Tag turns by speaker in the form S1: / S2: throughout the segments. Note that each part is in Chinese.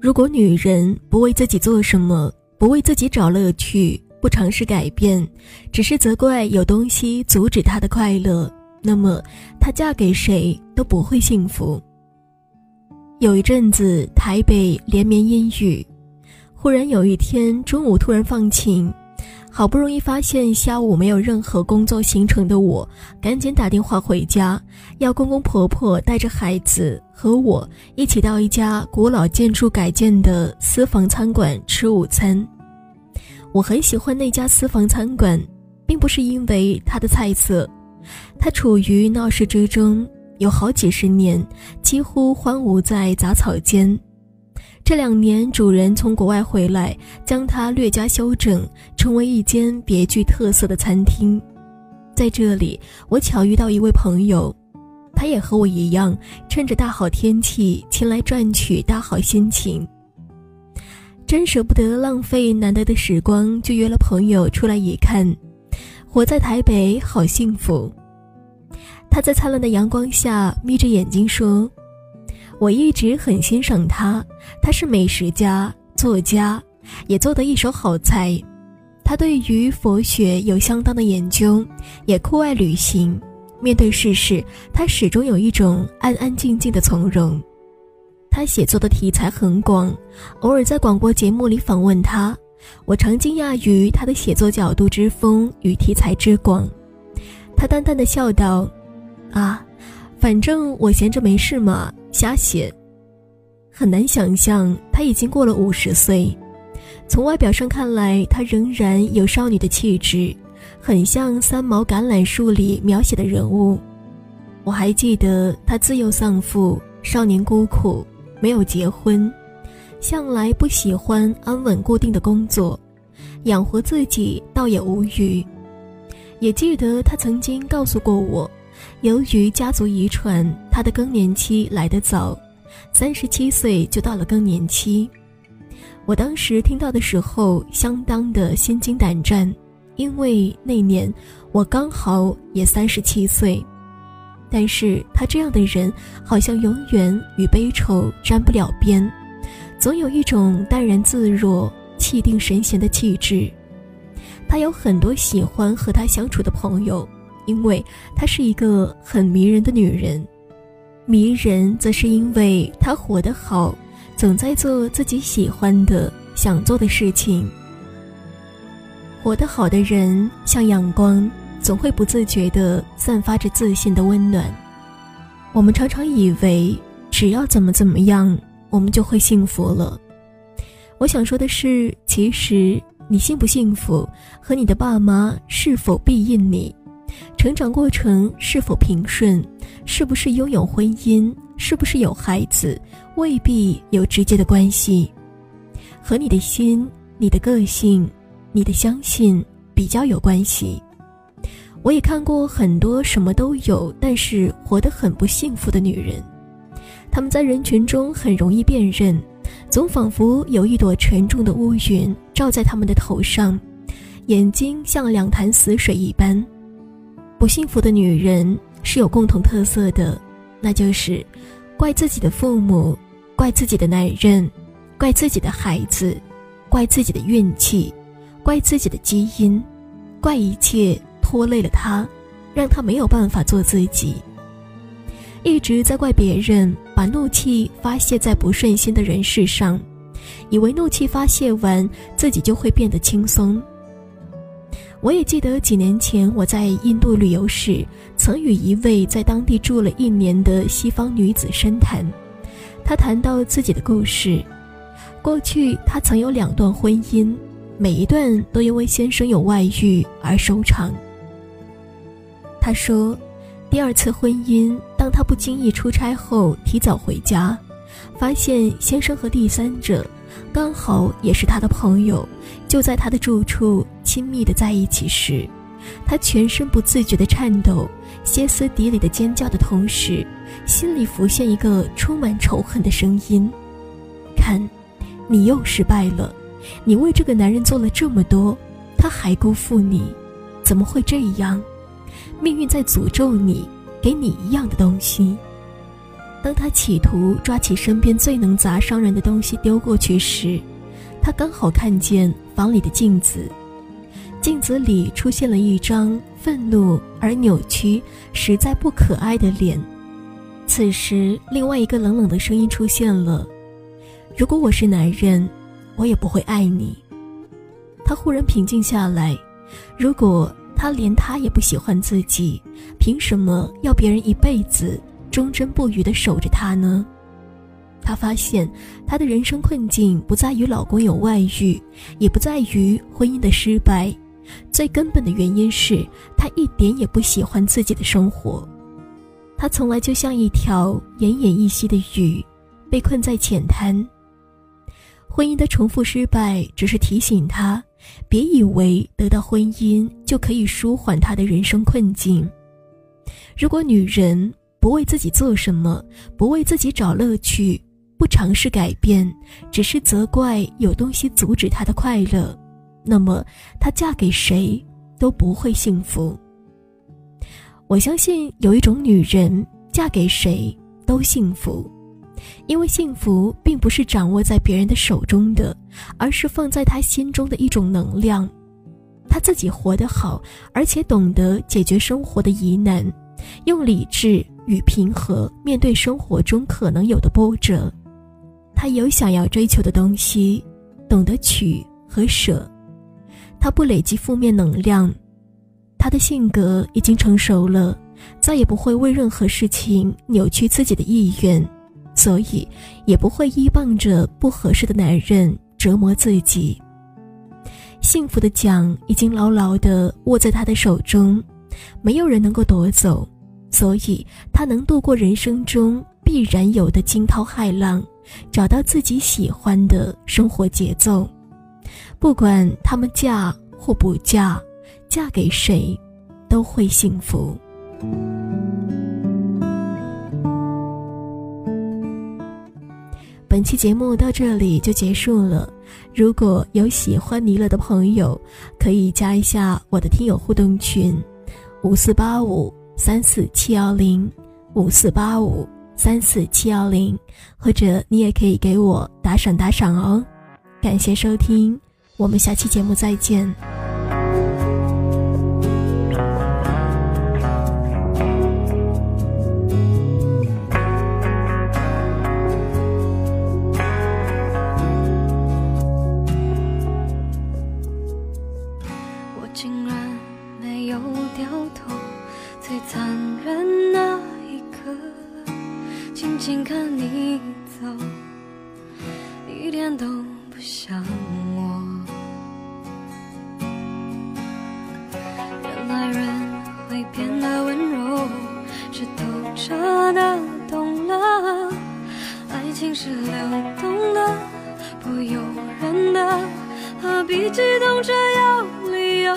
S1: 如果女人不为自己做什么，不为自己找乐趣，不尝试改变，只是责怪有东西阻止她的快乐，那么她嫁给谁都不会幸福。有一阵子，台北连绵阴雨，忽然有一天中午突然放晴。好不容易发现下午没有任何工作行程的我，赶紧打电话回家，要公公婆婆带着孩子和我一起到一家古老建筑改建的私房餐馆吃午餐。我很喜欢那家私房餐馆，并不是因为它的菜色，它处于闹市之中，有好几十年，几乎荒芜在杂草间。这两年，主人从国外回来，将它略加修整，成为一间别具特色的餐厅。在这里，我巧遇到一位朋友，他也和我一样，趁着大好天气前来赚取大好心情。真舍不得浪费难得的时光，就约了朋友出来一看。活在台北好幸福。他在灿烂的阳光下眯着眼睛说。我一直很欣赏他，他是美食家、作家，也做得一手好菜。他对于佛学有相当的研究，也酷爱旅行。面对世事，他始终有一种安安静静的从容。他写作的题材很广，偶尔在广播节目里访问他，我常惊讶于他的写作角度之丰与题材之广。他淡淡的笑道：“啊，反正我闲着没事嘛。”瞎写，很难想象她已经过了五十岁。从外表上看来，她仍然有少女的气质，很像三毛橄榄树里描写的人物。我还记得她自幼丧父，少年孤苦，没有结婚，向来不喜欢安稳固定的工作，养活自己倒也无余。也记得她曾经告诉过我。由于家族遗传，他的更年期来得早，三十七岁就到了更年期。我当时听到的时候，相当的心惊胆战，因为那年我刚好也三十七岁。但是他这样的人，好像永远与悲愁沾不了边，总有一种淡然自若、气定神闲的气质。他有很多喜欢和他相处的朋友。因为她是一个很迷人的女人，迷人则是因为她活得好，总在做自己喜欢的、想做的事情。活得好的人像阳光，总会不自觉地散发着自信的温暖。我们常常以为只要怎么怎么样，我们就会幸福了。我想说的是，其实你幸不幸福，和你的爸妈是否庇荫你。成长过程是否平顺，是不是拥有婚姻，是不是有孩子，未必有直接的关系，和你的心、你的个性、你的相信比较有关系。我也看过很多什么都有，但是活得很不幸福的女人，她们在人群中很容易辨认，总仿佛有一朵沉重的乌云罩在她们的头上，眼睛像两潭死水一般。不幸福的女人是有共同特色的，那就是怪自己的父母，怪自己的男人，怪自己的孩子，怪自己的运气，怪自己的基因，怪一切拖累了她，让她没有办法做自己。一直在怪别人，把怒气发泄在不顺心的人事上，以为怒气发泄完自己就会变得轻松。我也记得几年前我在印度旅游时，曾与一位在当地住了一年的西方女子深谈。她谈到自己的故事，过去她曾有两段婚姻，每一段都因为先生有外遇而收场。她说，第二次婚姻，当她不经意出差后提早回家，发现先生和第三者。刚好也是他的朋友，就在他的住处亲密的在一起时，他全身不自觉的颤抖，歇斯底里的尖叫的同时，心里浮现一个充满仇恨的声音：“看，你又失败了，你为这个男人做了这么多，他还辜负你，怎么会这样？命运在诅咒你，给你一样的东西。当他企图抓起身边最能砸伤人的东西丢过去时，他刚好看见房里的镜子，镜子里出现了一张愤怒而扭曲、实在不可爱的脸。此时，另外一个冷冷的声音出现了：“如果我是男人，我也不会爱你。”他忽然平静下来。如果他连他也不喜欢自己，凭什么要别人一辈子？忠贞不渝地守着他呢。她发现，她的人生困境不在于老公有外遇，也不在于婚姻的失败，最根本的原因是她一点也不喜欢自己的生活。她从来就像一条奄奄一息的鱼，被困在浅滩。婚姻的重复失败，只是提醒她，别以为得到婚姻就可以舒缓她的人生困境。如果女人，不为自己做什么，不为自己找乐趣，不尝试改变，只是责怪有东西阻止她的快乐，那么她嫁给谁都不会幸福。我相信有一种女人嫁给谁都幸福，因为幸福并不是掌握在别人的手中的，而是放在她心中的一种能量。她自己活得好，而且懂得解决生活的疑难，用理智。与平和面对生活中可能有的波折，他有想要追求的东西，懂得取和舍，他不累积负面能量，他的性格已经成熟了，再也不会为任何事情扭曲自己的意愿，所以也不会依傍着不合适的男人折磨自己。幸福的奖已经牢牢地握在他的手中，没有人能够夺走。所以，他能度过人生中必然有的惊涛骇浪，找到自己喜欢的生活节奏。不管他们嫁或不嫁，嫁给谁，都会幸福。本期节目到这里就结束了。如果有喜欢尼乐的朋友，可以加一下我的听友互动群：五四八五。三四七幺零五四八五三四七幺零，或者你也可以给我打赏打赏哦，感谢收听我们下期节目再见。
S2: 我竟然没有调头最残忍那一刻静静看你走一点都不像我，原来人会变得温柔，是透彻的懂了。爱情是流动的，不由人的，何必激动着要理由？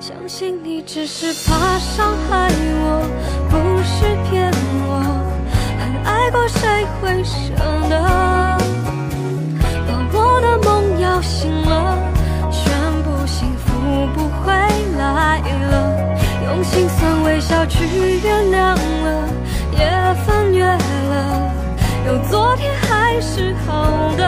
S2: 相信你只是怕伤害我。爱过，谁会舍得？把我的梦摇醒了，宣布幸福不回来了，用心酸微笑去原谅了。也翻越了，有昨天还是好的，